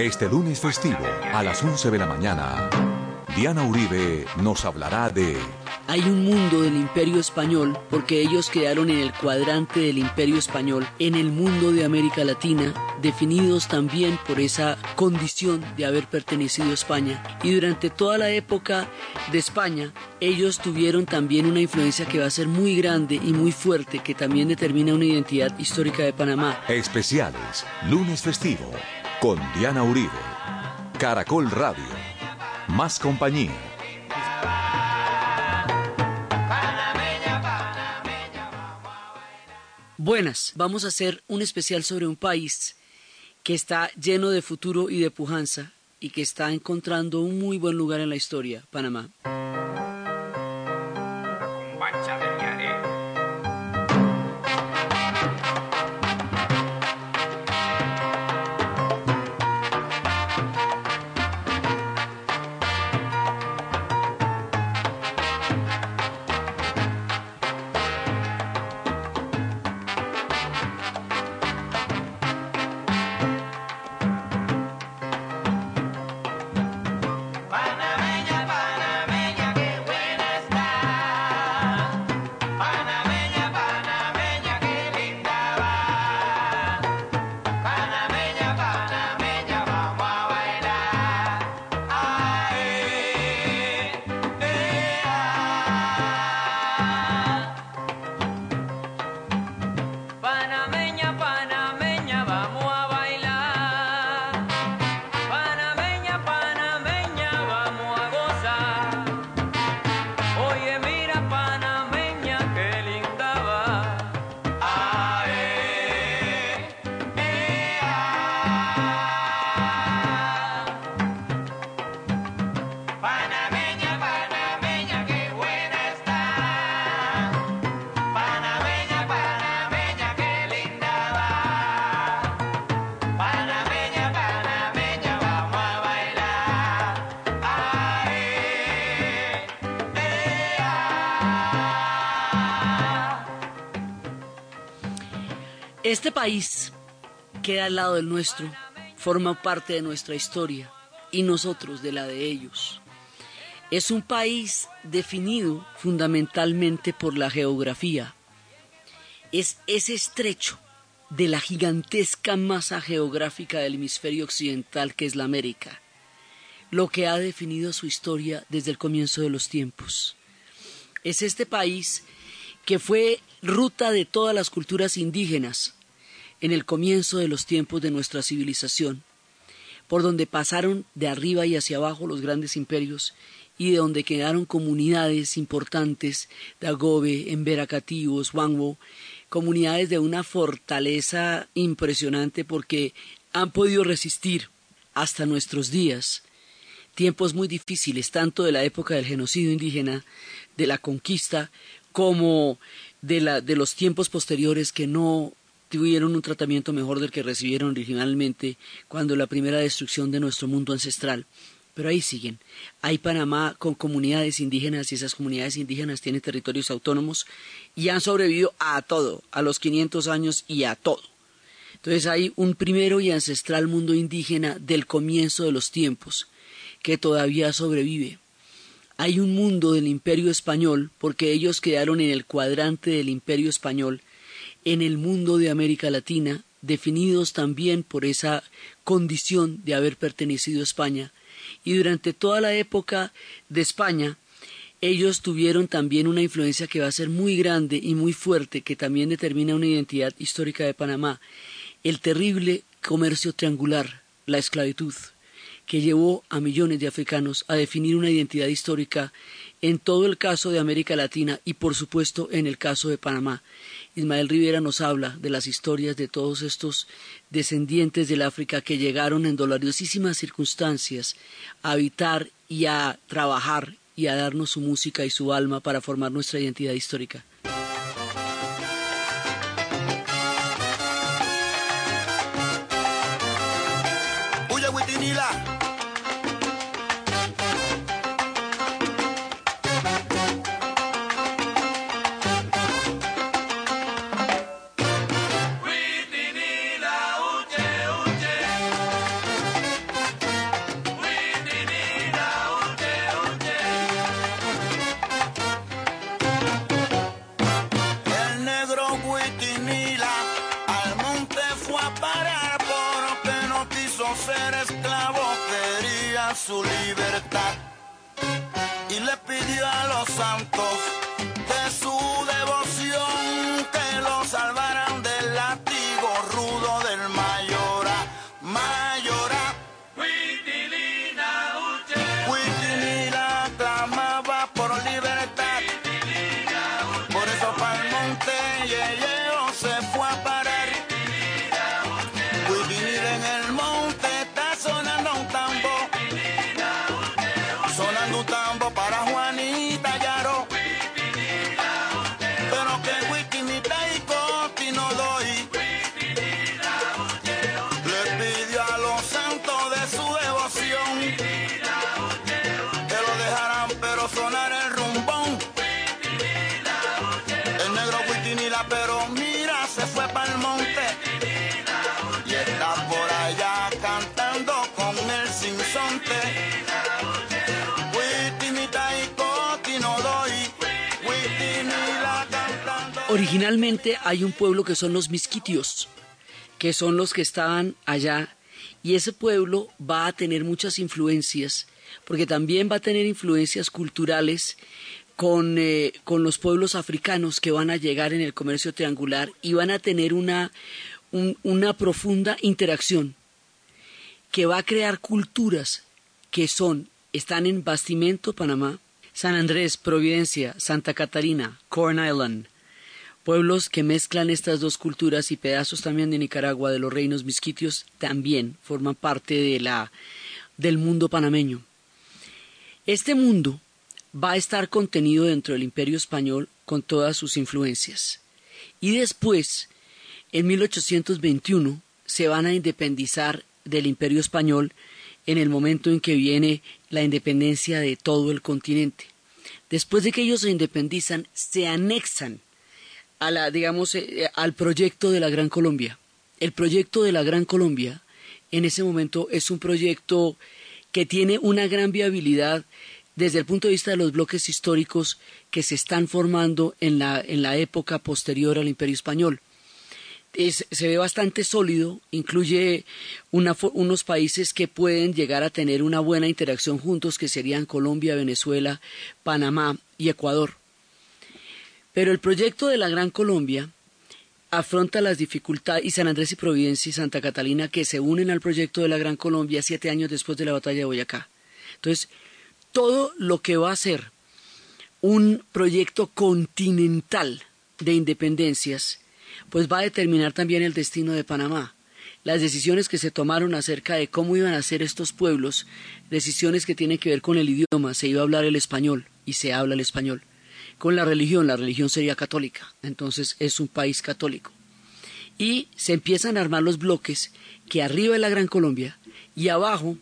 Este lunes festivo, a las 11 de la mañana, Diana Uribe nos hablará de... Hay un mundo del imperio español porque ellos quedaron en el cuadrante del imperio español, en el mundo de América Latina, definidos también por esa condición de haber pertenecido a España. Y durante toda la época de España, ellos tuvieron también una influencia que va a ser muy grande y muy fuerte, que también determina una identidad histórica de Panamá. Especiales, lunes festivo, con Diana Uribe. Caracol Radio. Más compañía. Buenas, vamos a hacer un especial sobre un país que está lleno de futuro y de pujanza y que está encontrando un muy buen lugar en la historia, Panamá. Este país queda al lado del nuestro, forma parte de nuestra historia y nosotros de la de ellos. Es un país definido fundamentalmente por la geografía. Es ese estrecho de la gigantesca masa geográfica del hemisferio occidental que es la América, lo que ha definido su historia desde el comienzo de los tiempos. Es este país que fue ruta de todas las culturas indígenas en el comienzo de los tiempos de nuestra civilización, por donde pasaron de arriba y hacia abajo los grandes imperios y de donde quedaron comunidades importantes de Agobe, Emberacativos, Wangwo, comunidades de una fortaleza impresionante porque han podido resistir hasta nuestros días tiempos muy difíciles, tanto de la época del genocidio indígena, de la conquista, como de, la, de los tiempos posteriores que no tuvieron un tratamiento mejor del que recibieron originalmente cuando la primera destrucción de nuestro mundo ancestral. Pero ahí siguen. Hay Panamá con comunidades indígenas y esas comunidades indígenas tienen territorios autónomos y han sobrevivido a todo, a los 500 años y a todo. Entonces hay un primero y ancestral mundo indígena del comienzo de los tiempos que todavía sobrevive. Hay un mundo del imperio español porque ellos quedaron en el cuadrante del imperio español en el mundo de América Latina, definidos también por esa condición de haber pertenecido a España, y durante toda la época de España, ellos tuvieron también una influencia que va a ser muy grande y muy fuerte, que también determina una identidad histórica de Panamá, el terrible comercio triangular, la esclavitud, que llevó a millones de africanos a definir una identidad histórica en todo el caso de América Latina y por supuesto en el caso de Panamá. Ismael Rivera nos habla de las historias de todos estos descendientes del África que llegaron en dolorosísimas circunstancias a habitar y a trabajar y a darnos su música y su alma para formar nuestra identidad histórica. Originalmente hay un pueblo que son los misquitios, que son los que estaban allá, y ese pueblo va a tener muchas influencias, porque también va a tener influencias culturales con, eh, con los pueblos africanos que van a llegar en el comercio triangular y van a tener una, un- una profunda interacción que va a crear culturas que son, están en Bastimento, Panamá, San Andrés, Providencia, Santa Catarina, Corn Island, pueblos que mezclan estas dos culturas y pedazos también de Nicaragua, de los reinos misquitios, también forman parte de la, del mundo panameño. Este mundo va a estar contenido dentro del imperio español con todas sus influencias. Y después, en 1821, se van a independizar del imperio español en el momento en que viene la independencia de todo el continente. Después de que ellos se independizan, se anexan a la, digamos, eh, al proyecto de la Gran Colombia. El proyecto de la Gran Colombia en ese momento es un proyecto que tiene una gran viabilidad desde el punto de vista de los bloques históricos que se están formando en la, en la época posterior al Imperio Español. Es- se ve bastante sólido, incluye una unos países que pueden llegar a tener una buena interacción juntos, que serían Colombia, Venezuela, Panamá y Ecuador. Pero el proyecto de la Gran Colombia afronta las dificultades, y San Andrés y Providencia y Santa Catalina, que se unen al proyecto de la Gran Colombia siete años después de la batalla de Boyacá. Entonces, todo lo que va a ser un proyecto continental de independencias, pues va a determinar también el destino de Panamá. Las decisiones que se tomaron acerca de cómo iban a ser estos pueblos, decisiones que tienen que ver con el idioma, se iba a hablar el español y se habla el español. Con la religión, la religión sería católica, entonces es un país católico. Y se empiezan a armar los bloques que arriba es la Gran Colombia y abajo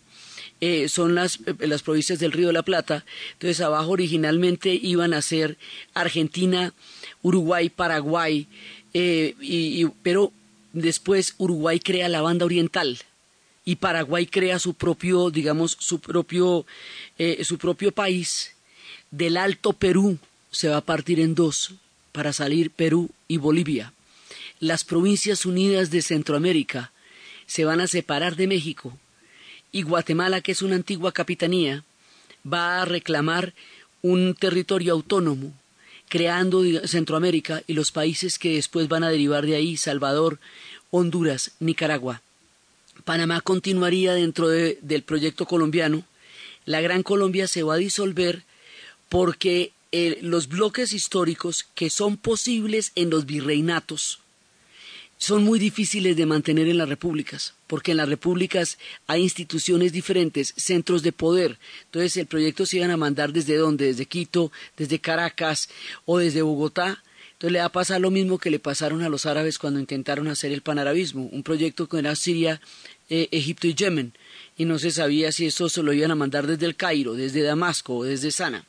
eh, son las, eh, las provincias del Río de la Plata. Entonces abajo originalmente iban a ser Argentina, Uruguay, Paraguay, eh, y- pero después Uruguay crea la banda oriental y Paraguay crea su propio, digamos, su propio, su propio país. Del Alto Perú se va a partir en dos para salir Perú y Bolivia. Las provincias unidas de Centroamérica se van a separar de México y Guatemala, que es una antigua capitanía, va a reclamar un territorio autónomo, creando Centroamérica y los países que después van a derivar de ahí, Salvador, Honduras, Nicaragua. Panamá continuaría dentro de- del proyecto colombiano. La Gran Colombia se va a disolver porque eh, los bloques históricos que son posibles en los virreinatos son muy difíciles de mantener en las repúblicas, porque en las repúblicas hay instituciones diferentes, centros de poder. Entonces el proyecto se iban a mandar desde dónde, desde Quito, desde Caracas o desde Bogotá. Entonces le va a pasar lo mismo que le pasaron a los árabes cuando intentaron hacer el panarabismo, un proyecto que era Siria, eh, Egipto y Yemen, y no se sabía si eso se lo iban a mandar desde el Cairo, desde Damasco o desde Sana.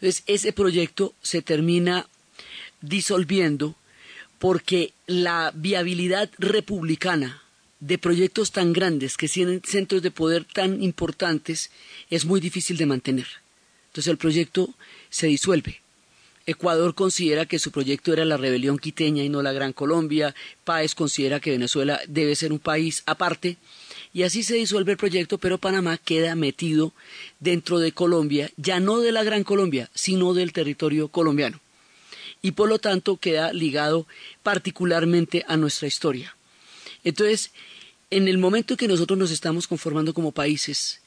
Entonces ese proyecto se termina disolviendo porque la viabilidad republicana de proyectos tan grandes que tienen centros de poder tan importantes es muy difícil de mantener. Entonces el proyecto se disuelve. Ecuador considera que su proyecto era la rebelión quiteña y no la Gran Colombia. Páez considera que Venezuela debe ser un país aparte y así se disuelve el proyecto, pero Panamá queda metido dentro de Colombia, ya no de la Gran Colombia, sino del territorio colombiano. Y por lo tanto queda ligado particularmente a nuestra historia. Entonces, en el momento en que nosotros nos estamos conformando como países,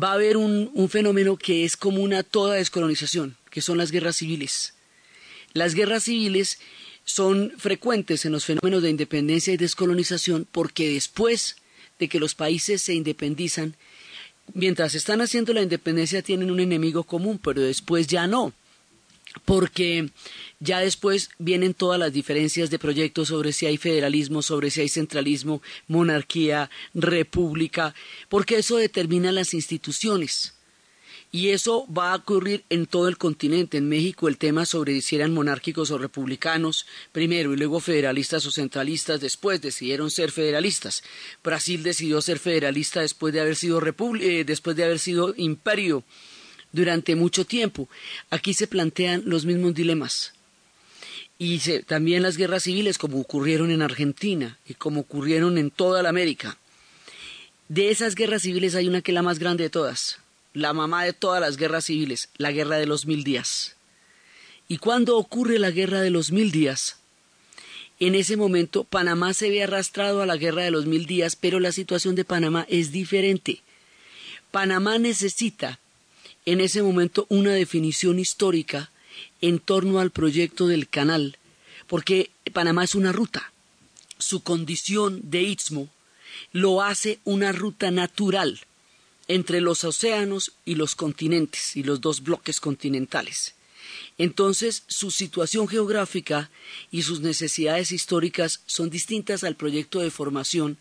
va a haber un, un fenómeno que es como una toda descolonización, que son las guerras civiles. Las guerras civiles son frecuentes en los fenómenos de independencia y descolonización porque después de que los países se independizan, mientras están haciendo la independencia tienen un enemigo común, pero después ya no, porque ya después vienen todas las diferencias de proyectos sobre si hay federalismo, sobre si hay centralismo, monarquía, república, porque eso determina las instituciones. Y eso va a ocurrir en todo el continente. En México el tema sobre si eran monárquicos o republicanos, primero, y luego federalistas o centralistas, después decidieron ser federalistas. Brasil decidió ser federalista después de haber sido, eh, después de haber sido imperio durante mucho tiempo. Aquí se plantean los mismos dilemas. Y también las guerras civiles, como ocurrieron en Argentina y como ocurrieron en toda la América. De esas guerras civiles hay una que es la más grande de todas, la mamá de todas las guerras civiles, la guerra de los mil días. Y cuando ocurre la guerra de los mil días, en ese momento Panamá se ve arrastrado a la guerra de los mil días, pero la situación de Panamá es diferente. Panamá necesita en ese momento una definición histórica en torno al proyecto del canal, porque Panamá es una ruta. Su condición de istmo lo hace una ruta natural entre los océanos y los continentes y los dos bloques continentales. Entonces, su situación geográfica y sus necesidades históricas son distintas al proyecto de formación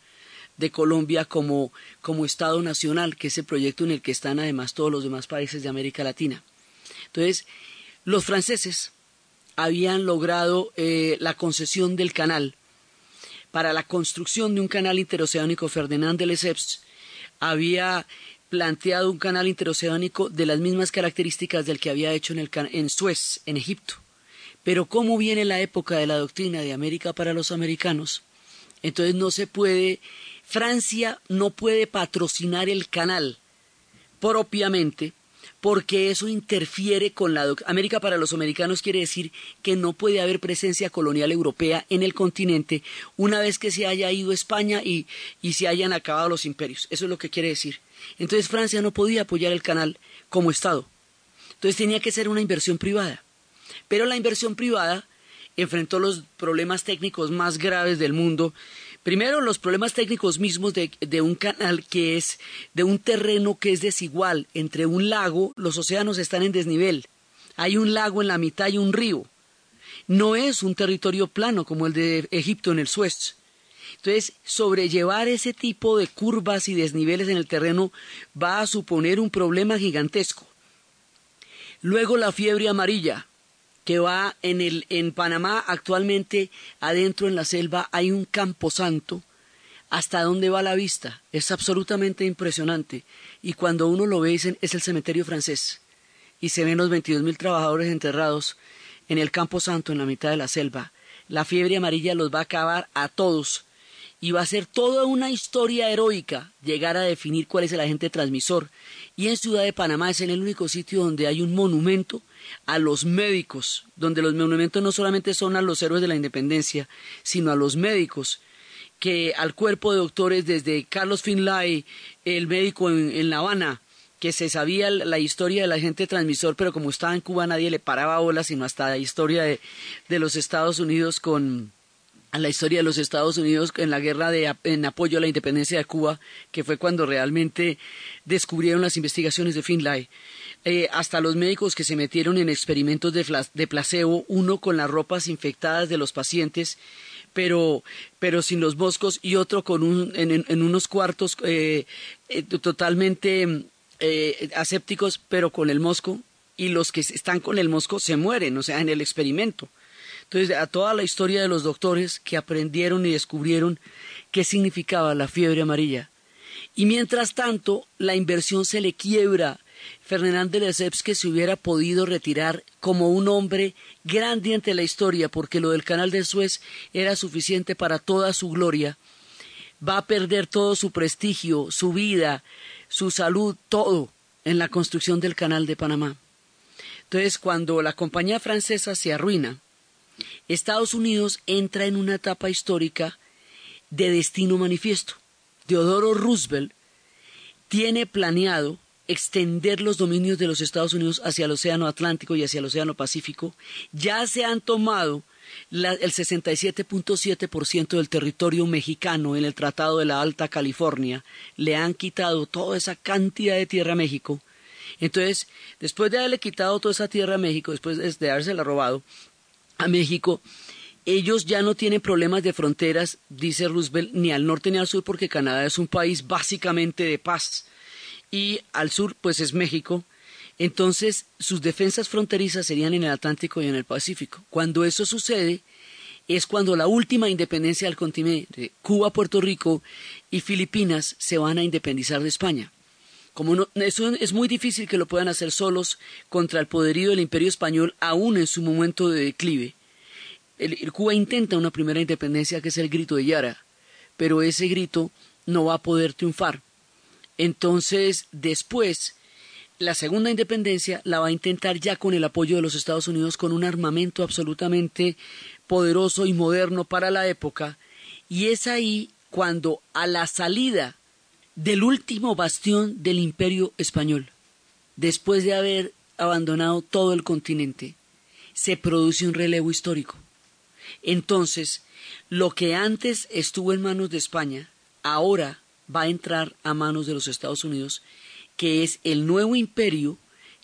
de Colombia como, como Estado nacional, que es el proyecto en el que están además todos los demás países de América Latina. Entonces, los franceses habían logrado eh, la concesión del canal para la construcción de un canal interoceánico. Ferdinand de Lesseps había planteado un canal interoceánico de las mismas características del que había hecho en, el, en Suez, en Egipto. Pero como viene la época de la doctrina de América para los americanos, entonces no se puede, Francia no puede patrocinar el canal propiamente porque eso interfiere con la América para los americanos quiere decir que no puede haber presencia colonial europea en el continente una vez que se haya ido España y, y se hayan acabado los imperios. Eso es lo que quiere decir. Entonces Francia no podía apoyar el canal como Estado. Entonces tenía que ser una inversión privada. Pero la inversión privada enfrentó los problemas técnicos más graves del mundo Primero, los problemas técnicos mismos de, un canal que es de un terreno que es desigual. Entre un lago, los océanos están en desnivel. Hay un lago en la mitad y un río. No es un territorio plano como el de Egipto en el Suez. Entonces, sobrellevar ese tipo de curvas y desniveles en el terreno va a suponer un problema gigantesco. Luego la fiebre amarilla que va en, el, en Panamá actualmente adentro en la selva hay un camposanto. Hasta dónde va la vista es absolutamente impresionante. Y cuando uno lo ve dicen es el cementerio francés. Y se ven los veintidós mil trabajadores enterrados en el camposanto en la mitad de la selva. La fiebre amarilla los va a acabar a todos y va a ser toda una historia heroica llegar a definir cuál es el agente transmisor. Y en Ciudad de Panamá es el único sitio donde hay un monumento a los médicos, donde los monumentos no solamente son a los héroes de la independencia, sino a los médicos, que al cuerpo de doctores desde Carlos Finlay, el médico en, La Habana, que se sabía la historia del agente transmisor, pero como estaba en Cuba nadie le paraba bola, sino hasta la historia de, de los Estados Unidos con a la historia de los Estados Unidos en la guerra de, en apoyo a la independencia de Cuba, que fue cuando realmente descubrieron las investigaciones de Finlay. Eh, hasta los médicos que se metieron en experimentos de, placebo, uno con las ropas infectadas de los pacientes, pero, pero sin los moscos, y otro con un, en, unos cuartos eh, eh, totalmente asépticos, pero con el mosco, y los que están con el mosco se mueren, o sea, en el experimento. Entonces, a toda la historia de los doctores que aprendieron y descubrieron qué significaba la fiebre amarilla. Y mientras tanto, la inversión se le quiebra Fernand de Lesseps que se hubiera podido retirar como un hombre grande ante la historia, porque lo del canal de Suez era suficiente para toda su gloria, va a perder todo su prestigio, su vida, su salud, todo en la construcción del canal de Panamá. Entonces, cuando la compañía francesa se arruina, Estados Unidos entra en una etapa histórica de destino manifiesto. Teodoro Roosevelt tiene planeado extender los dominios de los Estados Unidos hacia el Océano Atlántico y hacia el Océano Pacífico. Ya se han tomado la, el 67.7% del territorio mexicano en el Tratado de la Alta California. Le han quitado toda esa cantidad de tierra a México. Entonces, después de haberle quitado toda esa tierra a México, después de habérsela robado a México, ellos ya no tienen problemas de fronteras, dice Roosevelt, ni al norte ni al sur, porque Canadá es un país básicamente de paz. Y al sur, pues es México. Entonces, sus defensas fronterizas serían en el Atlántico y en el Pacífico. Cuando eso sucede, es cuando la última independencia del continente, Cuba, Puerto Rico y Filipinas, se van a independizar de España. Como eso es muy difícil que lo puedan hacer solos contra el poderío del imperio español, aún en su momento de declive el, Cuba intenta una primera independencia que es el grito de Yara, pero ese grito no va a poder triunfar. Entonces, después, la segunda independencia la va a intentar ya con el apoyo de los Estados Unidos, con un armamento absolutamente poderoso y moderno para la época, y es ahí cuando a la salida del último bastión del imperio español, después de haber abandonado todo el continente, se produce un relevo histórico. Entonces, lo que antes estuvo en manos de España, ahora va a entrar a manos de los Estados Unidos, que es el nuevo imperio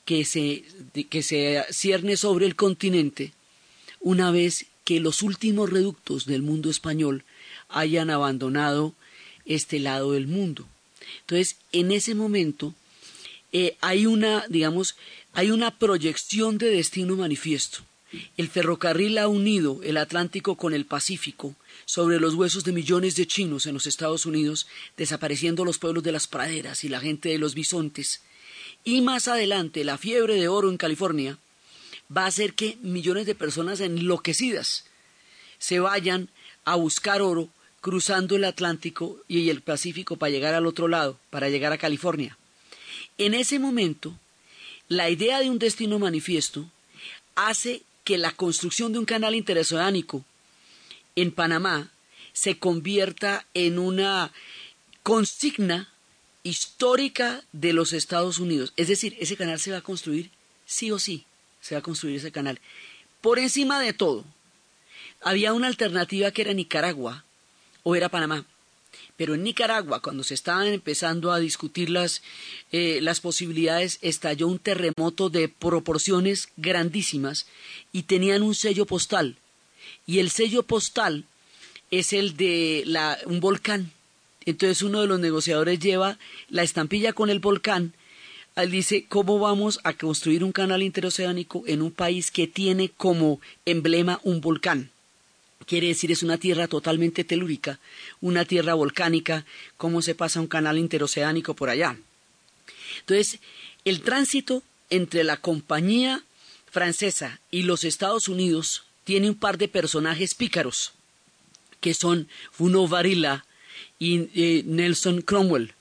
que se, que se cierne sobre el continente una vez que los últimos reductos del mundo español hayan abandonado este lado del mundo. Entonces, en ese momento eh, hay una, digamos, hay una proyección de destino manifiesto. El ferrocarril ha unido el Atlántico con el Pacífico sobre los huesos de millones de chinos en los Estados Unidos, desapareciendo los pueblos de las praderas y la gente de los bisontes. Y más adelante, la fiebre de oro en California va a hacer que millones de personas enloquecidas se vayan a buscar oro cruzando el Atlántico y el Pacífico para llegar al otro lado, para llegar a California. En ese momento, la idea de un destino manifiesto hace que la construcción de un canal interoceánico en Panamá se convierta en una consigna histórica de los Estados Unidos. Es decir, ese canal se va a construir sí o sí, se va a construir ese canal. Por encima de todo, había una alternativa que era Nicaragua o era Panamá. Pero en Nicaragua, cuando se estaban empezando a discutir las, eh, las posibilidades, estalló un terremoto de proporciones grandísimas y tenían un sello postal. Y el sello postal es el de la, un volcán. Entonces uno de los negociadores lleva la estampilla con el volcán. Él dice, ¿cómo vamos a construir un canal interoceánico en un país que tiene como emblema un volcán? Quiere decir es una tierra totalmente telúrica, una tierra volcánica, cómo se pasa un canal interoceánico por allá. Entonces, el tránsito entre la compañía francesa y los Estados Unidos tiene un par de personajes pícaros, que son Funo Varila y eh, Nelson Cromwell.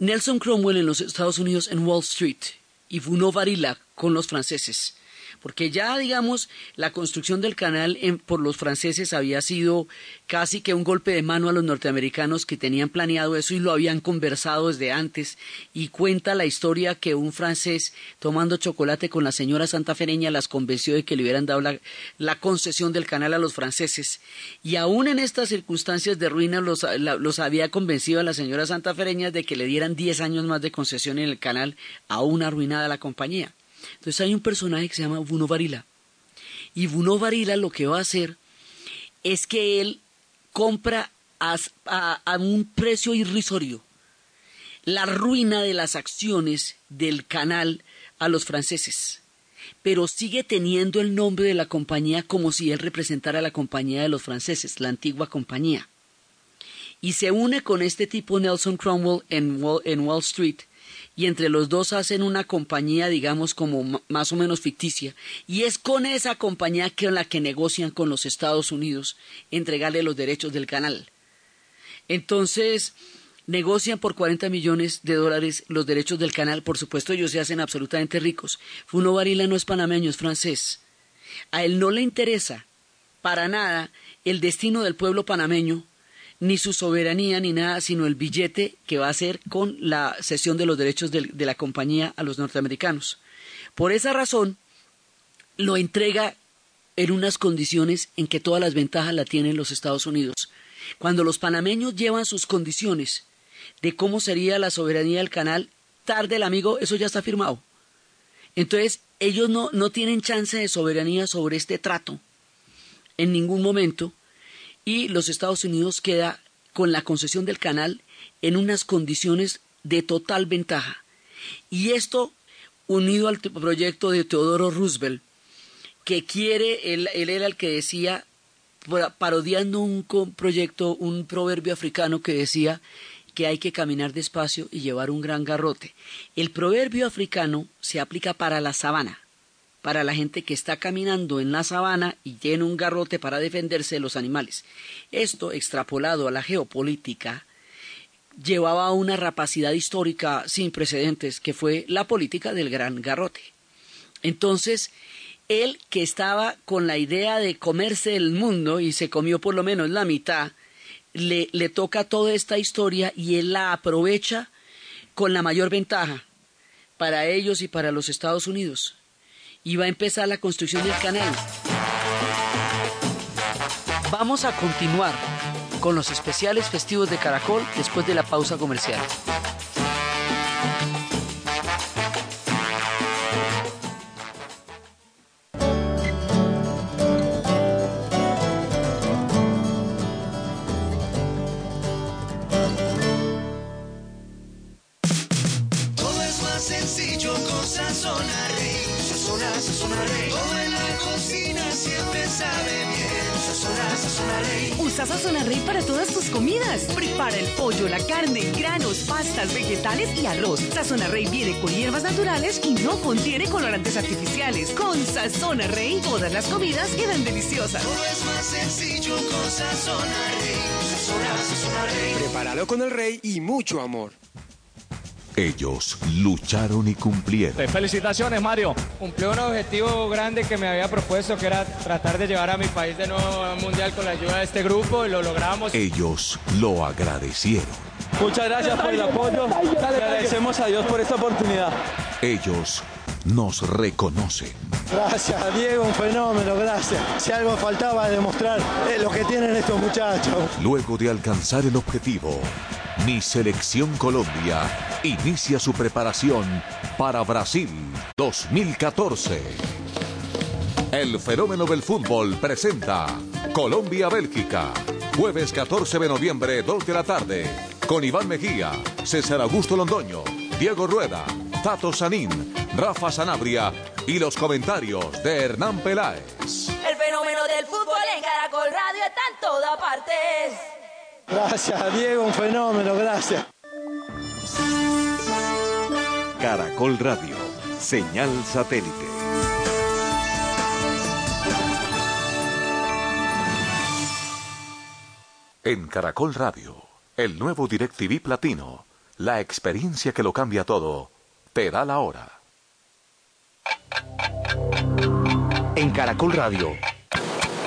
Nelson Cromwell en los Estados Unidos en Wall Street y Funo Varila con los franceses porque ya, digamos, la construcción del canal por los franceses había sido casi que un golpe de mano a los norteamericanos que tenían planeado eso y lo habían conversado desde antes. Y cuenta la historia que un francés tomando chocolate con la señora santafereña las convenció de que le hubieran dado la, concesión del canal a los franceses. Y aún en estas circunstancias de ruina los, había convencido a la señora santafereña de que le dieran diez años más de concesión en el canal, aún arruinada la compañía. Entonces hay un personaje que se llama Buno Varila. Y Buno Varila lo que va a hacer es que él compra a, a, un precio irrisorio la ruina de las acciones del canal a los franceses, pero sigue teniendo el nombre de la compañía como si él representara la compañía de los franceses, la antigua compañía. Y se une con este tipo Nelson Cromwell en Wall Street y entre los dos hacen una compañía, digamos, como más o menos ficticia. Y es con esa compañía con la que negocian con los Estados Unidos entregarle los derechos del canal. Entonces, negocian por 40 millones de dólares los derechos del canal. Por supuesto, ellos se hacen absolutamente ricos. Funo Varila no es panameño, es francés. A él no le interesa para nada el destino del pueblo panameño, ni su soberanía, ni nada, sino el billete que va a hacer con la cesión de los derechos de, de la compañía a los norteamericanos. Por esa razón, lo entrega en unas condiciones en que todas las ventajas la tienen los Estados Unidos. Cuando los panameños llevan sus condiciones de cómo sería la soberanía del canal, tarde el amigo, eso ya está firmado. Entonces, ellos no, no tienen chance de soberanía sobre este trato en ningún momento y los Estados Unidos queda con la concesión del canal en unas condiciones de total ventaja. Y esto unido al proyecto de Teodoro Roosevelt, que quiere, él, él era el que decía, parodiando un proyecto, un proverbio africano que decía que hay que caminar despacio y llevar un gran garrote. El proverbio africano se aplica para la sabana, para la gente que está caminando en la sabana y tiene un garrote para defenderse de los animales. Esto, extrapolado a la geopolítica, llevaba a una rapacidad histórica sin precedentes, que fue la política del gran garrote. Entonces, él que estaba con la idea de comerse el mundo y se comió por lo menos la mitad, le, le toca toda esta historia y él la aprovecha con la mayor ventaja para ellos y para los Estados Unidos. Y va a empezar la construcción del canal. Vamos a continuar con los especiales festivos de Caracol después de la pausa comercial. Sazón Rey viene con hierbas naturales y no contiene colorantes artificiales. Con Sazón Rey, todas las comidas quedan deliciosas. Todo es más sencillo con Sazón Rey. Sazón, sazón Rey. Prepáralo con el rey y mucho amor. Ellos lucharon y cumplieron. Eh, Felicitaciones, Mario. Cumplí un objetivo grande que me había propuesto, que era tratar de llevar a mi país de nuevo al mundial con la ayuda de este grupo y lo logramos. Ellos lo agradecieron. Muchas gracias por el apoyo. Le agradecemos a Dios por esta oportunidad. Ellos nos reconocen. Gracias, Diego, un fenómeno, gracias. Si algo faltaba demostrar es lo que tienen estos muchachos. Luego de alcanzar el objetivo, mi selección Colombia inicia su preparación para Brasil 2014. El fenómeno del fútbol presenta Colombia-Bélgica. Jueves 14 de noviembre, 2 de la tarde. Con Iván Mejía, César Augusto Londoño, Diego Rueda, Tato Sanín, Rafa Sanabria y los comentarios de Hernán Peláez. El fenómeno del fútbol en Caracol Radio está en todas partes. Gracias, Diego, un fenómeno, gracias. Caracol Radio, señal satélite. En Caracol Radio, el nuevo DirecTV Platino, la experiencia que lo cambia todo, te da la hora. En Caracol Radio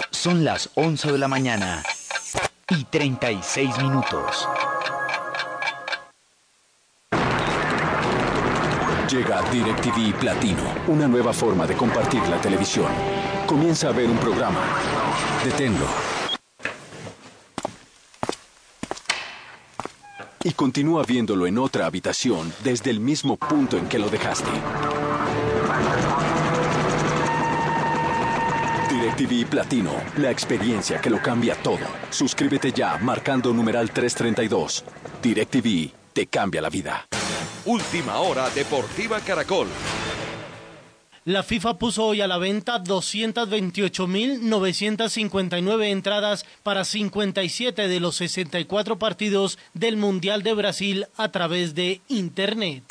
son las 11 de la mañana y 36 minutos. Llega DirecTV Platino, una nueva forma de compartir la televisión. Comienza a ver un programa. Deténlo. Y continúa viéndolo en otra habitación desde el mismo punto en que lo dejaste. DirecTV Platino, la experiencia que lo cambia todo. Suscríbete ya marcando numeral 332. DirecTV te cambia la vida. Última hora Deportiva Caracol. La FIFA puso hoy a la venta 228.959 entradas para 57 de los 64 partidos del Mundial de Brasil a través de Internet.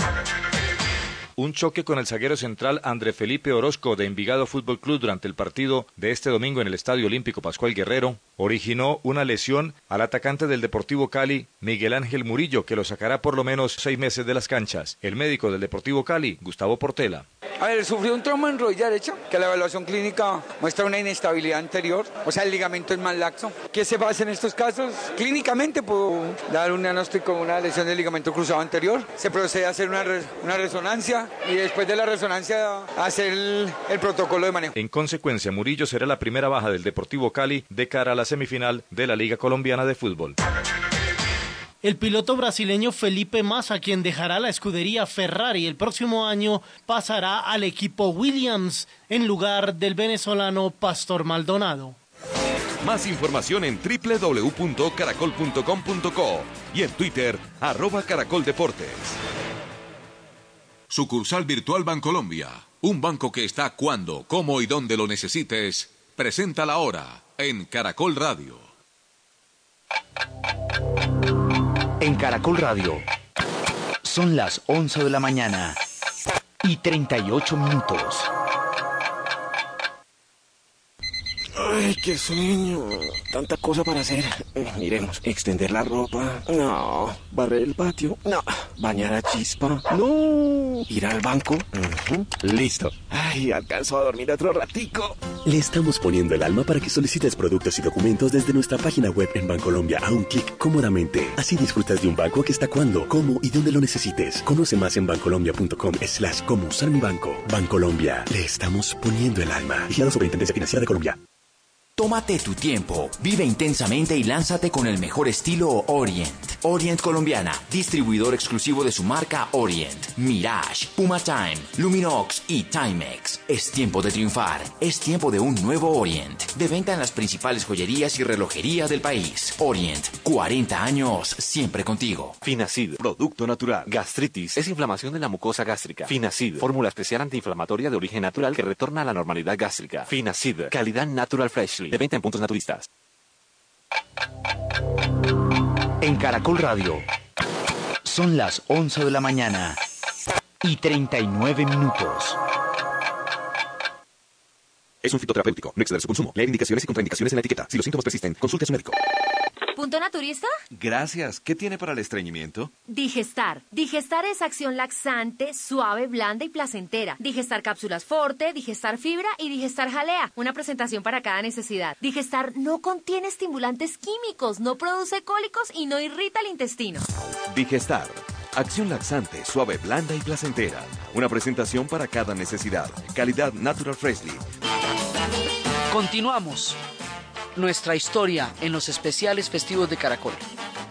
Un choque con el zaguero central André Felipe Orozco de Envigado Fútbol Club durante el partido de este domingo en el Estadio Olímpico Pascual Guerrero originó una lesión al atacante del Deportivo Cali, Miguel Ángel Murillo, que lo sacará por lo menos seis meses de las canchas. El médico del Deportivo Cali, Gustavo Portela. A ver, sufrió un trauma en rodilla derecha, que la evaluación clínica muestra una inestabilidad anterior, o sea, el ligamento es más laxo. ¿Qué se pasa en estos casos? Clínicamente puedo dar un diagnóstico de una lesión del ligamento cruzado anterior, se procede a hacer una, una resonancia y después de la resonancia hacer el, el protocolo de manejo. En consecuencia, Murillo será la primera baja del Deportivo Cali de cara a la semifinal de la Liga Colombiana de Fútbol. El piloto brasileño Felipe Massa, quien dejará la escudería Ferrari el próximo año, pasará al equipo Williams en lugar del venezolano Pastor Maldonado. Más información en www.caracol.com.co y en Twitter, arroba caracoldeportes. Sucursal Virtual Bancolombia, un banco que está cuando, cómo y dónde lo necesites, presenta la hora en Caracol Radio. En Caracol Radio son las 11 de la mañana y 38 minutos. Ay, qué sueño. Tanta cosa para hacer. Miremos, extender la ropa. No. Barrer el patio. No. Bañar a chispa. No. Ir al banco. Listo. Ay, alcanzo a dormir otro ratico. Le estamos poniendo el alma para que solicites productos y documentos desde nuestra página web en Bancolombia a un clic cómodamente. Así disfrutas de un banco que está cuando, cómo y dónde lo necesites. Conoce más en bancolombia.com slash cómo usar mi banco. Bancolombia. Le estamos poniendo el alma. Vigilado Superintendencia Financiera de Colombia. Tómate tu tiempo, vive intensamente y lánzate con el mejor estilo Orient. Orient Colombiana, distribuidor exclusivo de su marca Orient, Mirage, Puma Time, Luminox y Timex. Es tiempo de triunfar, es tiempo de un nuevo Orient. De venta en las principales joyerías y relojería del país. Orient, 40 años, siempre contigo. Finacid, producto natural. Gastritis es inflamación de la mucosa gástrica. Finacid, fórmula especial antiinflamatoria de origen natural que retorna a la normalidad gástrica. Finacid, calidad natural freshly. De venta en puntos naturistas. En Caracol Radio son las 11 de la mañana y 39 minutos. Es un fitoterapéutico. No exceder su consumo. Leer indicaciones y contraindicaciones en la etiqueta. Si los síntomas persisten, consulte a su médico. ¿Punto naturista? Gracias. ¿Qué tiene para el estreñimiento? Digestar. Digestar es acción laxante, suave, blanda y placentera. Digestar cápsulas forte, digestar fibra y digestar jalea. Una presentación para cada necesidad. Digestar no contiene estimulantes químicos, no produce cólicos y no irrita el intestino. Digestar. Acción laxante, suave, blanda y placentera. Una presentación para cada necesidad. Calidad Natural Freshly. Continuamos nuestra historia en los especiales festivos de Caracol.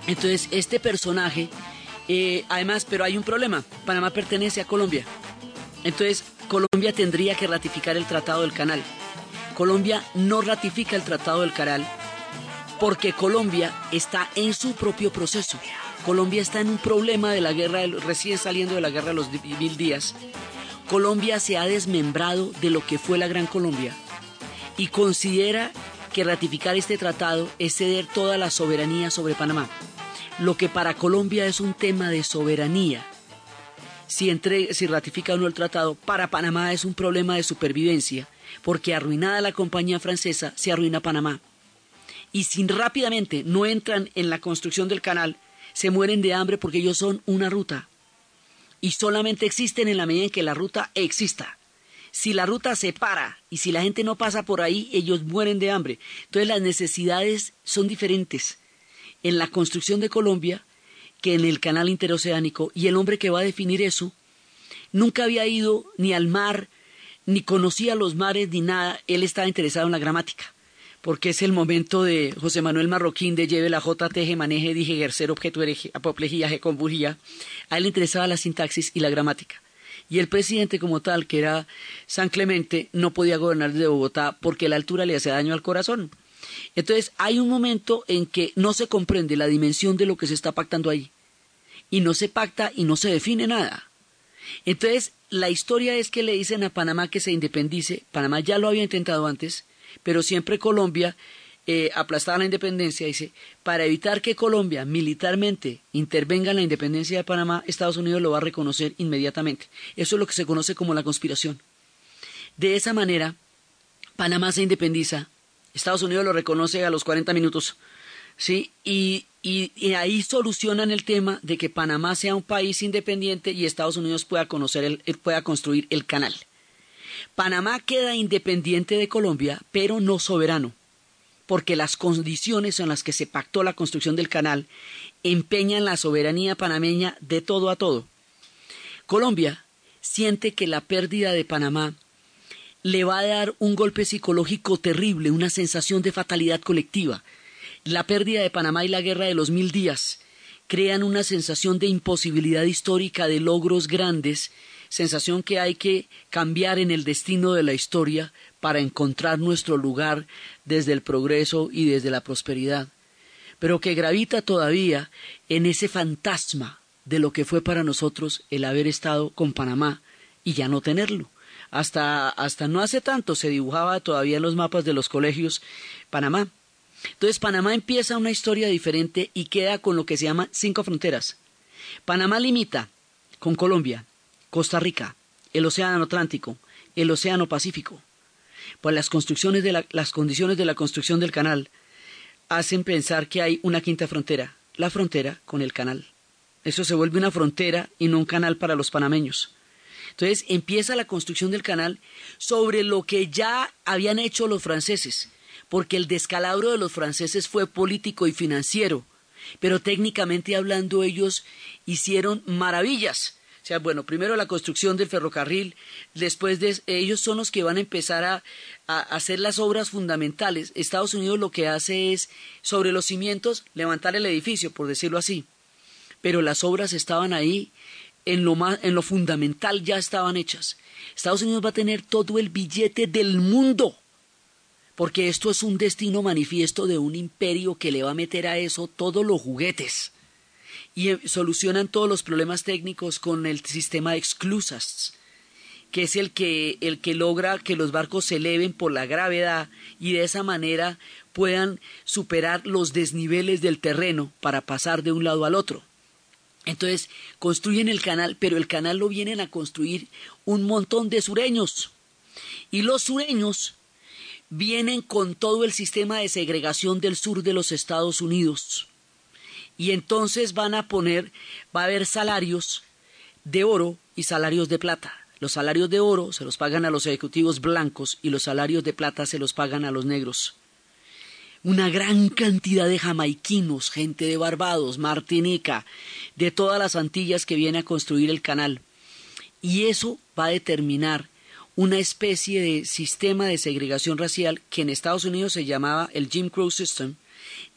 Entonces, este personaje, eh, además, pero hay un problema, Panamá pertenece a Colombia. Entonces, Colombia tendría que ratificar el Tratado del Canal. Colombia no ratifica el Tratado del Canal porque Colombia está en su propio proceso. Colombia está en un problema de la guerra, recién saliendo de la guerra de los mil días. Colombia se ha desmembrado de lo que fue la Gran Colombia y considera que ratificar este tratado es ceder toda la soberanía sobre Panamá. Lo que para Colombia es un tema de soberanía, si, si ratifica o no el tratado, para Panamá es un problema de supervivencia, porque arruinada la compañía francesa, se arruina Panamá. Y si rápidamente no entran en la construcción del canal, se mueren de hambre porque ellos son una ruta. Y solamente existen en la medida en que la ruta exista. Si la ruta se para y si la gente no pasa por ahí, ellos mueren de hambre. Entonces las necesidades son diferentes en la construcción de Colombia que en el canal interoceánico. Y el hombre que va a definir eso nunca había ido ni al mar, ni conocía los mares, ni nada. Él estaba interesado en la gramática porque es el momento de José Manuel Marroquín de lleve la J, maneje, dije, ejercer, objeto, hereje, apoplejía, convugía. A él le interesaba la sintaxis y la gramática. Y el presidente como tal, que era San Clemente, no podía gobernar desde Bogotá porque la altura le hacía daño al corazón. Entonces hay un momento en que no se comprende la dimensión de lo que se está pactando ahí. Y no se pacta y no se define nada. Entonces la historia es que le dicen a Panamá que se independice. Panamá ya lo había intentado antes, pero siempre Colombia eh, aplastada la independencia, dice, para evitar que Colombia militarmente intervenga en la independencia de Panamá, Estados Unidos lo va a reconocer inmediatamente. Eso es lo que se conoce como la conspiración. De esa manera, Panamá se independiza, Estados Unidos lo reconoce a los 40 minutos, ¿sí? Y, y, ahí solucionan el tema de que Panamá sea un país independiente y Estados Unidos pueda, conocer el, pueda construir el canal. Panamá queda independiente de Colombia, pero no soberano, porque las condiciones en las que se pactó la construcción del canal empeñan la soberanía panameña de todo a todo. Colombia siente que la pérdida de Panamá le va a dar un golpe psicológico terrible, una sensación de fatalidad colectiva. La pérdida de Panamá y la guerra de los mil días crean una sensación de imposibilidad histórica de logros grandes, sensación que hay que cambiar en el destino de la historia para encontrar nuestro lugar desde el progreso y desde la prosperidad, pero que gravita todavía en ese fantasma de lo que fue para nosotros el haber estado con Panamá y ya no tenerlo. Hasta, hasta no hace tanto se dibujaba todavía en los mapas de los colegios Panamá. Entonces Panamá empieza una historia diferente y queda con lo que se llama cinco fronteras. Panamá limita con Colombia, Costa Rica, el Océano Atlántico, el Océano Pacífico. Pues las, construcciones de las condiciones de la construcción del canal hacen pensar que hay una quinta frontera, la frontera con el canal. Eso se vuelve una frontera y no un canal para los panameños. Entonces empieza la construcción del canal sobre lo que ya habían hecho los franceses, porque el descalabro de los franceses fue político y financiero, pero técnicamente hablando ellos hicieron maravillas. O sea, bueno, primero la construcción del ferrocarril, después de ellos son los que van a empezar a, a hacer las obras fundamentales. Estados Unidos lo que hace es sobre los cimientos levantar el edificio, por decirlo así. Pero las obras estaban ahí en lo, más, en lo fundamental ya estaban hechas. Estados Unidos va a tener todo el billete del mundo, porque esto es un destino manifiesto de un imperio que le va a meter a eso todos los juguetes. Y eh, solucionan todos los problemas técnicos con el sistema de exclusas, que es el que, el que logra que los barcos se eleven por la gravedad y de esa manera puedan superar los desniveles del terreno para pasar de un lado al otro. Entonces construyen el canal, pero el canal lo vienen a construir un montón de sureños. Y los sureños vienen con todo el sistema de segregación del sur de los Estados Unidos. Y entonces van a poner, va a haber salarios de oro y salarios de plata. Los salarios de oro se los pagan a los ejecutivos blancos y los salarios de plata se los pagan a los negros una gran cantidad de jamaiquinos, gente de Barbados, Martinica, de todas las Antillas que viene a construir el canal. Y eso va a determinar una especie de sistema de segregación racial que en Estados Unidos se llamaba el Jim Crow System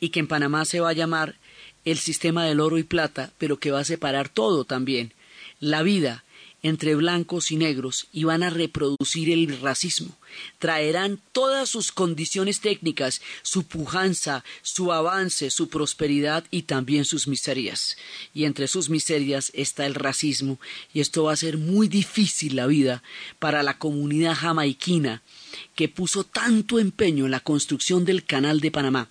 y que en Panamá se va a llamar el sistema del oro y plata, pero que va a separar todo también, la vida, entre blancos y negros y van a reproducir el racismo. Traerán todas sus condiciones técnicas, su pujanza, su avance, su prosperidad y también sus miserias. Y entre sus miserias está el racismo y esto va a ser muy difícil la vida para la comunidad jamaiquina que puso tanto empeño en la construcción del canal de Panamá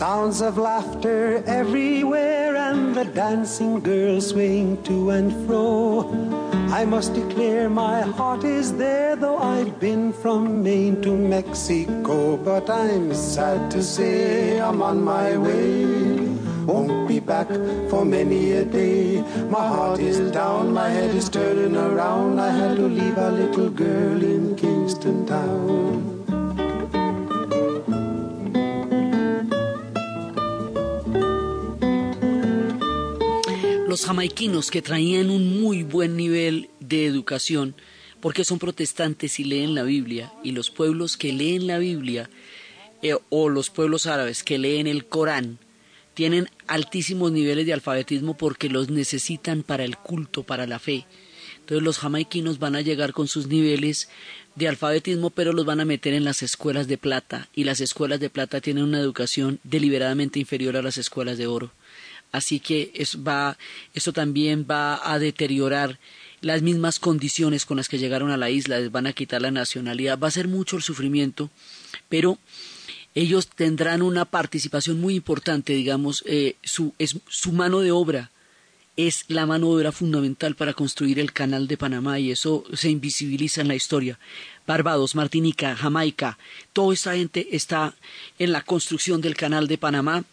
Sounds of laughter everywhere and the dancing girls swing to and fro. I must declare my heart is there, though I've been from Maine to Mexico. But I'm sad to say I'm on my way. won't be back for many a day. My heart is down, my head is turning around. I had to leave a little girl in Kingston Town. Los jamaiquinos que traían un muy buen nivel de educación, porque son protestantes y leen la Biblia, y los pueblos que leen la Biblia, eh, o los pueblos árabes que leen el Corán, tienen altísimos niveles de alfabetismo porque los necesitan para el culto, para la fe. Entonces los jamaiquinos van a llegar con sus niveles de alfabetismo, pero los van a meter en las escuelas de plata, y las escuelas de plata tienen una educación deliberadamente inferior a las escuelas de oro. Así que eso, va, eso también va a deteriorar las mismas condiciones con las que llegaron a la isla, les van a quitar la nacionalidad, va a ser mucho el sufrimiento, pero ellos tendrán una participación muy importante, digamos, eh, su, es, su mano de obra es la mano de obra fundamental para construir el canal de Panamá y eso se invisibiliza en la historia. Barbados, Martinica, Jamaica, toda esta gente está en la construcción del canal de Panamá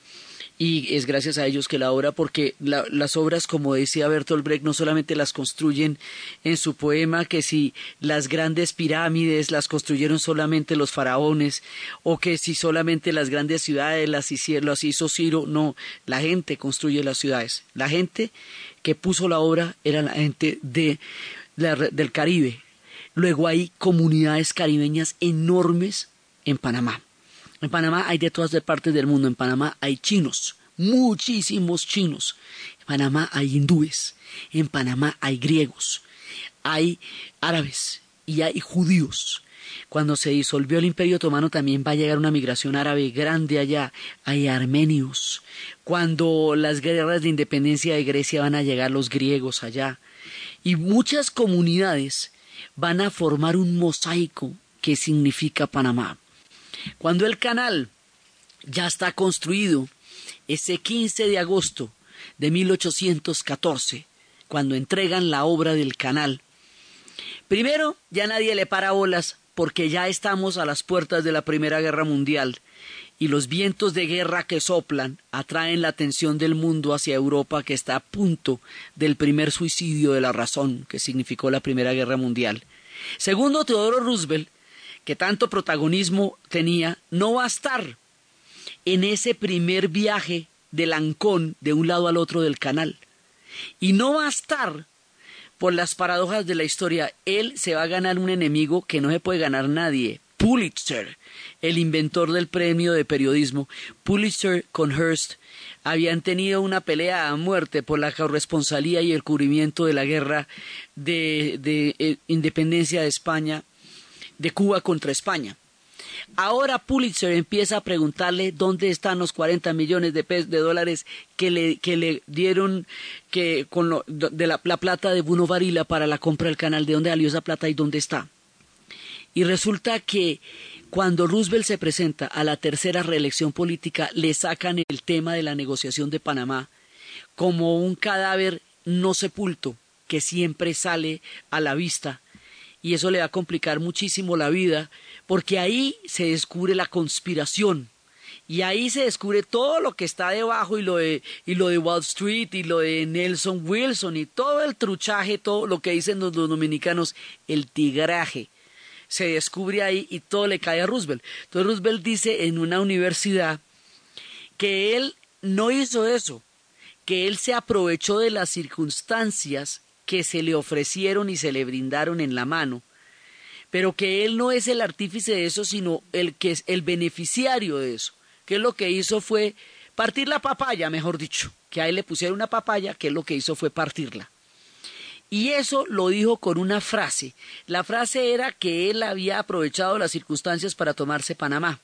y es gracias a ellos que la obra, porque las obras, como decía Bertolt Brecht, no solamente las construyen en su poema, que si las grandes pirámides las construyeron solamente los faraones, o que si solamente las grandes ciudades las, hicieron, las hizo Ciro, no, la gente construye las ciudades. La gente que puso la obra era la gente de, del Caribe. Luego hay comunidades caribeñas enormes en Panamá. En Panamá hay de todas partes del mundo. En Panamá hay chinos, muchísimos chinos. En Panamá hay hindúes. En Panamá hay griegos. Hay árabes y hay judíos. Cuando se disolvió el Imperio Otomano también va a llegar una migración árabe grande allá. Hay armenios. Cuando las guerras de independencia de Grecia van a llegar los griegos allá. Y muchas comunidades van a formar un mosaico que significa Panamá. Cuando el canal ya está construido, ese 15 de agosto de 1814, cuando entregan la obra del canal, primero ya nadie le para bolas porque ya estamos a las puertas de la Primera Guerra Mundial y los vientos de guerra que soplan atraen la atención del mundo hacia Europa que está a punto del primer suicidio de la razón que significó la Primera Guerra Mundial. Segundo, Teodoro Roosevelt que tanto protagonismo tenía, no va a estar en ese primer viaje del Ancón de un lado al otro del canal. Y no va a estar por las paradojas de la historia. Él se va a ganar un enemigo que no se puede ganar nadie. Pulitzer, el inventor del premio de periodismo. Pulitzer con Hearst habían tenido una pelea a muerte por la corresponsalía y el cubrimiento de la guerra de, eh, independencia de España de Cuba contra España. Ahora Pulitzer empieza a preguntarle dónde están los 40 millones de, de dólares que le, que le dieron que, con lo, de la, la, plata de Bruno Varila para la compra del canal, de dónde salió esa plata y dónde está. Y resulta que cuando Roosevelt se presenta a la tercera reelección política, le sacan el tema de la negociación de Panamá como un cadáver no sepulto que siempre sale a la vista y eso le va a complicar muchísimo la vida, porque ahí se descubre la conspiración. Y ahí se descubre todo lo que está debajo y lo de, y lo de Wall Street y lo de Nelson Wilson y todo el truchaje, todo lo que dicen los, los dominicanos, el tigraje. Se descubre ahí y todo le cae a Roosevelt. Entonces Roosevelt dice en una universidad que él no hizo eso, que él se aprovechó de las circunstancias que se le ofrecieron y se le brindaron en la mano, pero que él no es el artífice de eso, sino el que es el beneficiario de eso, que lo que hizo fue partir la papaya, mejor dicho, que a él le pusieron una papaya, que lo que hizo fue partirla. Y eso lo dijo con una frase. La frase era que él había aprovechado las circunstancias para tomarse Panamá.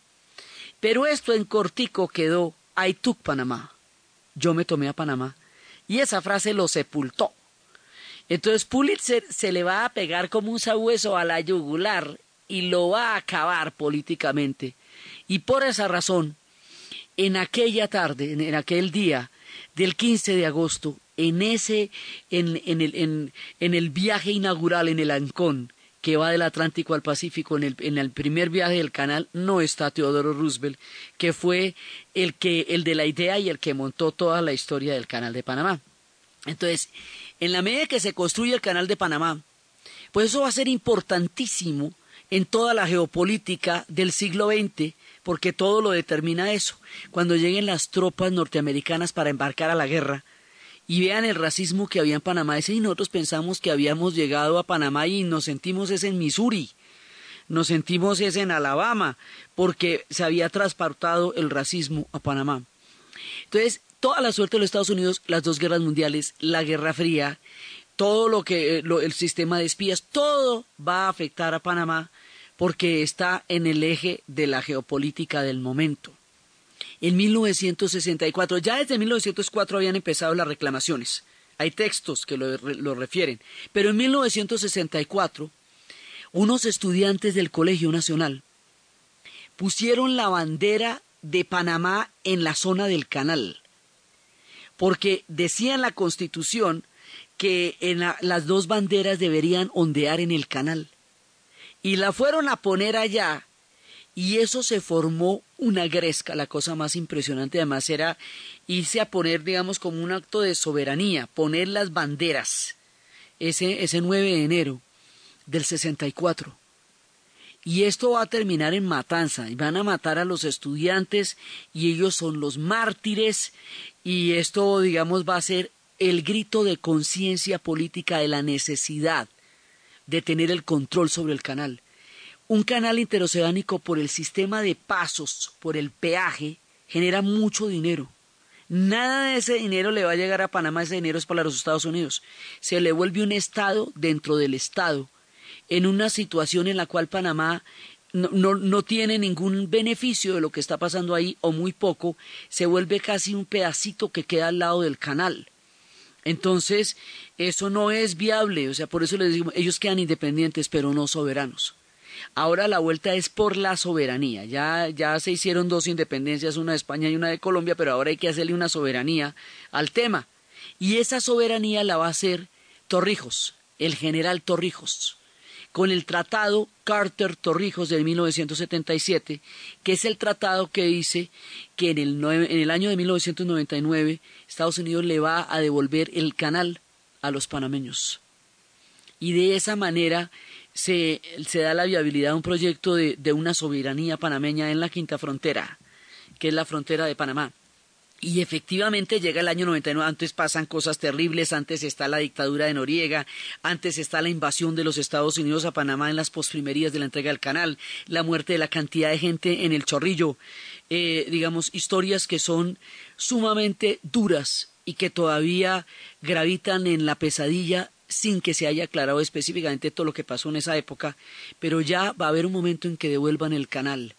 Pero esto en cortico quedó, I took Panamá. Yo me tomé a Panamá. Y esa frase lo sepultó. Entonces Pulitzer se le va a pegar como un sabueso a la yugular y lo va a acabar políticamente. Y por esa razón, en aquella tarde, en, aquel día del 15 de agosto, en ese, en, en, el, en, el viaje inaugural en el Ancón, que va del Atlántico al Pacífico en el, en el primer viaje del canal no está Teodoro Roosevelt, que fue el, que, el de la idea y el que montó toda la historia del canal de Panamá. Entonces, en la medida que se construye el canal de Panamá, pues eso va a ser importantísimo en toda la geopolítica del siglo XX, porque todo lo determina eso. Cuando lleguen las tropas norteamericanas para embarcar a la guerra, y vean el racismo que había en Panamá. y nosotros pensamos que habíamos llegado a Panamá y nos sentimos es en Missouri, nos sentimos es en Alabama, porque se había transportado el racismo a Panamá. Entonces, toda la suerte de los Estados Unidos, las dos guerras mundiales, la Guerra Fría, todo lo que eh, el sistema de espías, todo va a afectar a Panamá porque está en el eje de la geopolítica del momento en 1964. Ya desde 1904 habían empezado las reclamaciones. Hay textos que lo, lo, refieren. Pero en 1964, unos estudiantes del Colegio Nacional pusieron la bandera de Panamá en la zona del canal. Porque decía en la Constitución que en las dos banderas deberían ondear en el canal. Y la fueron a poner allá y eso se formó una gresca, la cosa más impresionante además era irse a poner, digamos, como un acto de soberanía, poner las banderas ese, ese 9 de enero del 64. Y esto va a terminar en matanza, y van a matar a los estudiantes, y ellos son los mártires, y esto, digamos, va a ser el grito de conciencia política de la necesidad de tener el control sobre el canal. Un canal interoceánico por el sistema de pasos, por el peaje, genera mucho dinero. Nada de ese dinero le va a llegar a Panamá, ese dinero es para los Estados Unidos. Se le vuelve un Estado dentro del Estado, en una situación en la cual Panamá no, no, no, tiene ningún beneficio de lo que está pasando ahí, o muy poco, se vuelve casi un pedacito que queda al lado del canal. Entonces, eso no es viable, o sea, por eso les digo, ellos quedan independientes, pero no soberanos. Ahora la vuelta es por la soberanía. Ya, ya se hicieron dos independencias, una de España y una de Colombia, pero ahora hay que hacerle una soberanía al tema. Y esa soberanía la va a hacer Torrijos, el general Torrijos, con el tratado Carter-Torrijos de 1977, que es el tratado que dice que en el, en el año de 1999 Estados Unidos le va a devolver el canal a los panameños. Y de esa manera se, da la viabilidad de un proyecto de una soberanía panameña en la quinta frontera, que es la frontera de Panamá. Y efectivamente llega el año 99, antes pasan cosas terribles, antes está la dictadura de Noriega, antes está la invasión de los Estados Unidos a Panamá en las posprimerías de la entrega del canal, la muerte de la cantidad de gente en el chorrillo, eh, digamos, historias que son sumamente duras y que todavía gravitan en la pesadilla sin que se haya aclarado específicamente todo lo que pasó en esa época, pero ya va a haber un momento en que devuelvan el canal.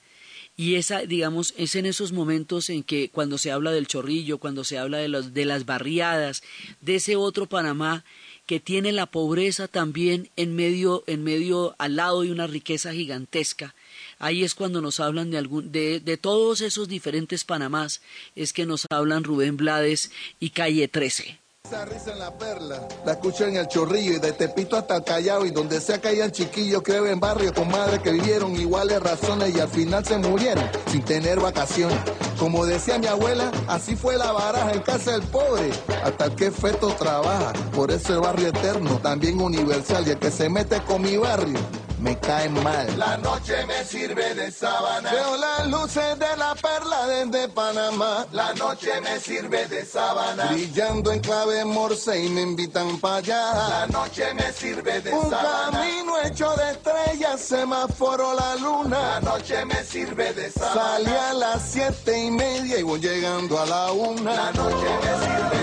Y esa, digamos, es en esos momentos en que cuando se habla del chorrillo, cuando se habla de, los, de las barriadas, de ese otro Panamá que tiene la pobreza también en medio, en medio, al lado de una riqueza gigantesca. Ahí es cuando nos hablan de, algún, de, de todos esos diferentes Panamás, es que nos hablan Rubén Blades y Calle 13. Esa risa en la perla, la escucho en el chorrillo y de Tepito hasta el Callao y donde sea que hayan chiquillos que en barrio con madres que vivieron iguales razones y al final se murieron sin tener vacaciones. Como decía mi abuela, así fue la baraja en casa del pobre, hasta el que feto trabaja. Por eso el barrio eterno, también universal y el que se mete con mi barrio me cae mal. La noche me sirve de sábana. Veo las luces de la perla desde Panamá. La noche me sirve de sábana. Brillando en clave morse y me invitan para allá. La noche me sirve de Un sábana. Un camino hecho de estrellas, semáforo la luna. La noche me sirve de sábana. Salí a las siete y media y voy llegando a la una. La noche me sirve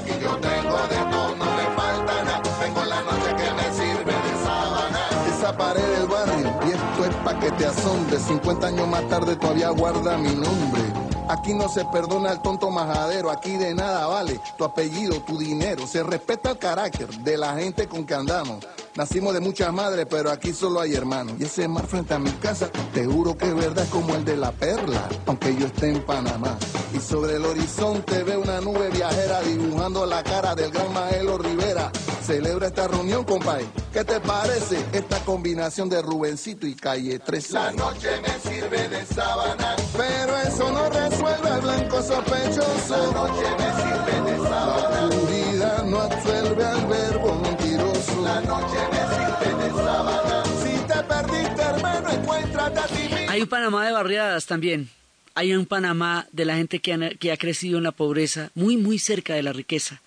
aquí yo tengo de todo, no me falta nada. Tengo la noche que me sirve de sábana. Esa pared del barrio, y esto es pa' que te asombres. 50 años más tarde todavía guarda mi nombre Aquí no se perdona al tonto majadero, aquí de nada vale tu apellido, tu dinero. Se respeta el carácter de la gente con que andamos. Nacimos de muchas madres, pero aquí solo hay hermanos. Y ese mar frente a mi casa, te juro que es verdad como el de la perla, aunque yo esté en Panamá. Y sobre el horizonte veo una nube viajera dibujando la cara del gran Maelo Rivera. Celebra esta reunión, compay. ¿Qué te parece esta combinación de Rubencito y Calle 13? La noche me sirve de sábana, Pero eso no resuelve al blanco sospechoso. la noche me sirve de sábana, Tu vida no absuelve al verbo mentiroso. la noche me sirve de sábana. Si te perdiste, hermano, encuéntrate a ti mismo. Hay un Panamá de barriadas también. Hay un Panamá de la gente que ha crecido en la pobreza, muy, muy cerca de la riqueza.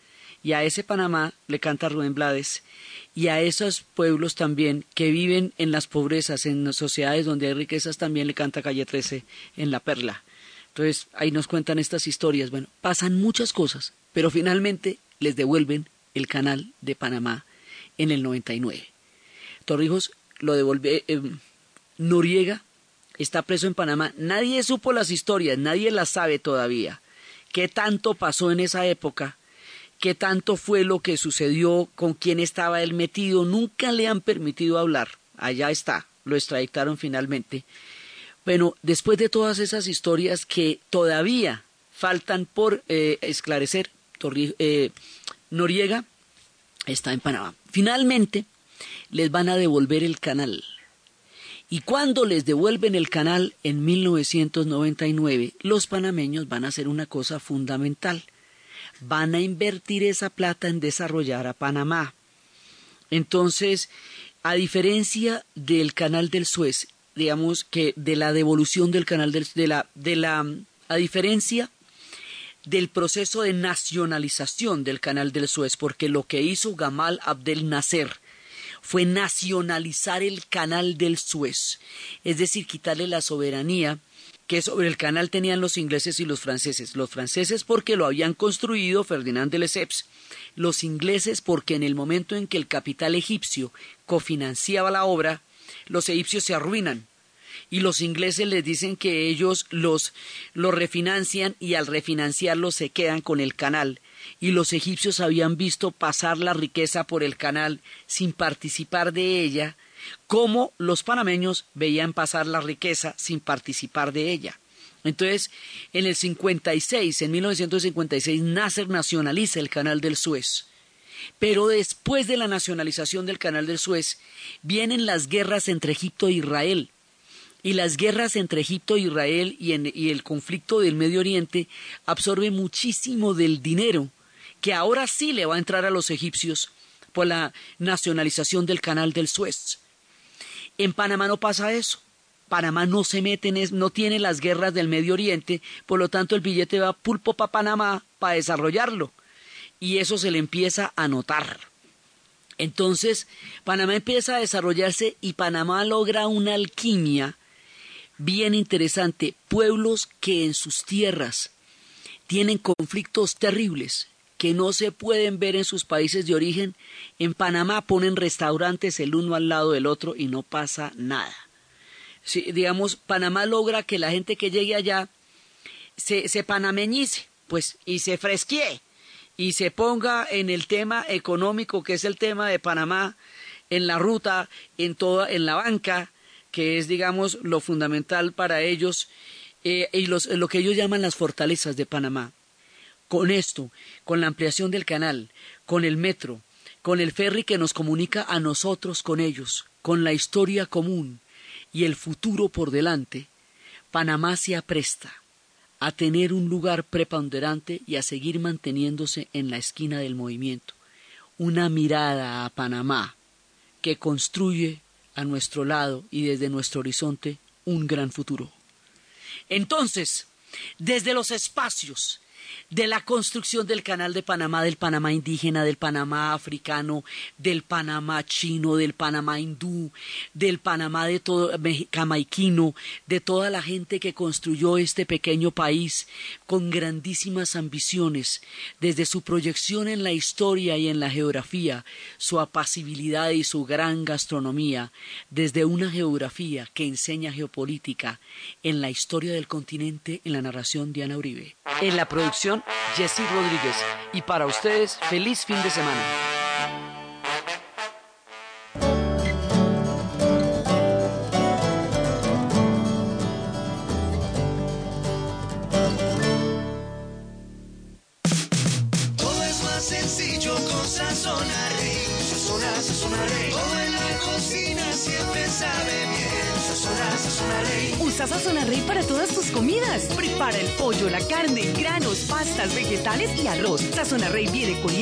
Y a ese Panamá le canta Rubén Blades. Y a esos pueblos también que viven en las pobrezas, en sociedades donde hay riquezas, también le canta Calle 13 en La Perla. Entonces ahí nos cuentan estas historias. Bueno, pasan muchas cosas, pero finalmente les devuelven el canal de Panamá en el 99. Torrijos lo devuelve. eh, Noriega está preso en Panamá. Nadie supo las historias, nadie las sabe todavía. ¿Qué tanto pasó en esa época? ¿Qué tanto fue lo que sucedió? ¿Con quién estaba él metido? Nunca le han permitido hablar. Allá está, lo extraditaron finalmente. Bueno, después de todas esas historias que todavía faltan por eh, esclarecer, eh, Noriega está en Panamá. Finalmente, les van a devolver el canal. Y cuando les devuelven el canal en 1999, los panameños van a hacer una cosa fundamental. Van a invertir esa plata en desarrollar a Panamá. Entonces, a diferencia del canal del Suez, digamos que de la devolución del canal del de la de la a diferencia del proceso de nacionalización del canal del Suez, porque lo que hizo Gamal Abdel Nasser fue nacionalizar el canal del Suez, es decir, quitarle la soberanía que sobre el canal tenían los ingleses y los franceses. Los franceses porque lo habían construido Ferdinand de Lesseps, los ingleses porque en el momento en que el capital egipcio cofinanciaba la obra, los egipcios se arruinan. Y los ingleses les dicen que ellos los, los refinancian y al refinanciarlos se quedan con el canal. Y los egipcios habían visto pasar la riqueza por el canal sin participar de ella, como los panameños veían pasar la riqueza sin participar de ella. Entonces, en el 56, en 1956, Nasser nacionaliza el canal del Suez. Pero después de la nacionalización del canal del Suez, vienen las guerras entre Egipto e Israel. Y las guerras entre Egipto e Israel y, el conflicto del Medio Oriente absorbe muchísimo del dinero que ahora sí le va a entrar a los egipcios por la nacionalización del canal del Suez. En Panamá no pasa eso. Panamá no se mete en no tiene las guerras del Medio Oriente, por lo tanto el billete va pulpo para Panamá para desarrollarlo. Y eso se le empieza a notar. Entonces, Panamá empieza a desarrollarse y Panamá logra una alquimia bien interesante. Pueblos que en sus tierras tienen conflictos terribles que no se pueden ver en sus países de origen, en Panamá ponen restaurantes el uno al lado del otro y no pasa nada. Si, digamos, Panamá logra que la gente que llegue allá se, se panameñice, pues, y se fresquee, y se ponga en el tema económico, que es el tema de Panamá, en la ruta, en toda, en la banca, que es, digamos, lo fundamental para ellos, eh, y lo que ellos llaman las fortalezas de Panamá. Con esto, con la ampliación del canal, con el metro, con el ferry que nos comunica a nosotros con ellos, con la historia común y el futuro por delante, Panamá se apresta a tener un lugar preponderante y a seguir manteniéndose en la esquina del movimiento. Una mirada a Panamá que construye a nuestro lado y desde nuestro horizonte un gran futuro. Entonces, desde los espacios de la construcción del canal de Panamá, del Panamá indígena, del Panamá africano, del Panamá chino, del Panamá hindú, del Panamá de todo de toda la gente que construyó este pequeño país con grandísimas ambiciones, desde su proyección en la historia y en la geografía, su apacibilidad y su gran gastronomía, desde una geografía que enseña geopolítica en la historia del continente en la narración Diana Uribe. En la producción Jessy Rodríguez. Y para ustedes, feliz fin de semana. Rey. Usa Sazón Rey para todas tus comidas. Prepara el pollo, la carne, granos, pastas, vegetales y arroz. Sazón Rey viene con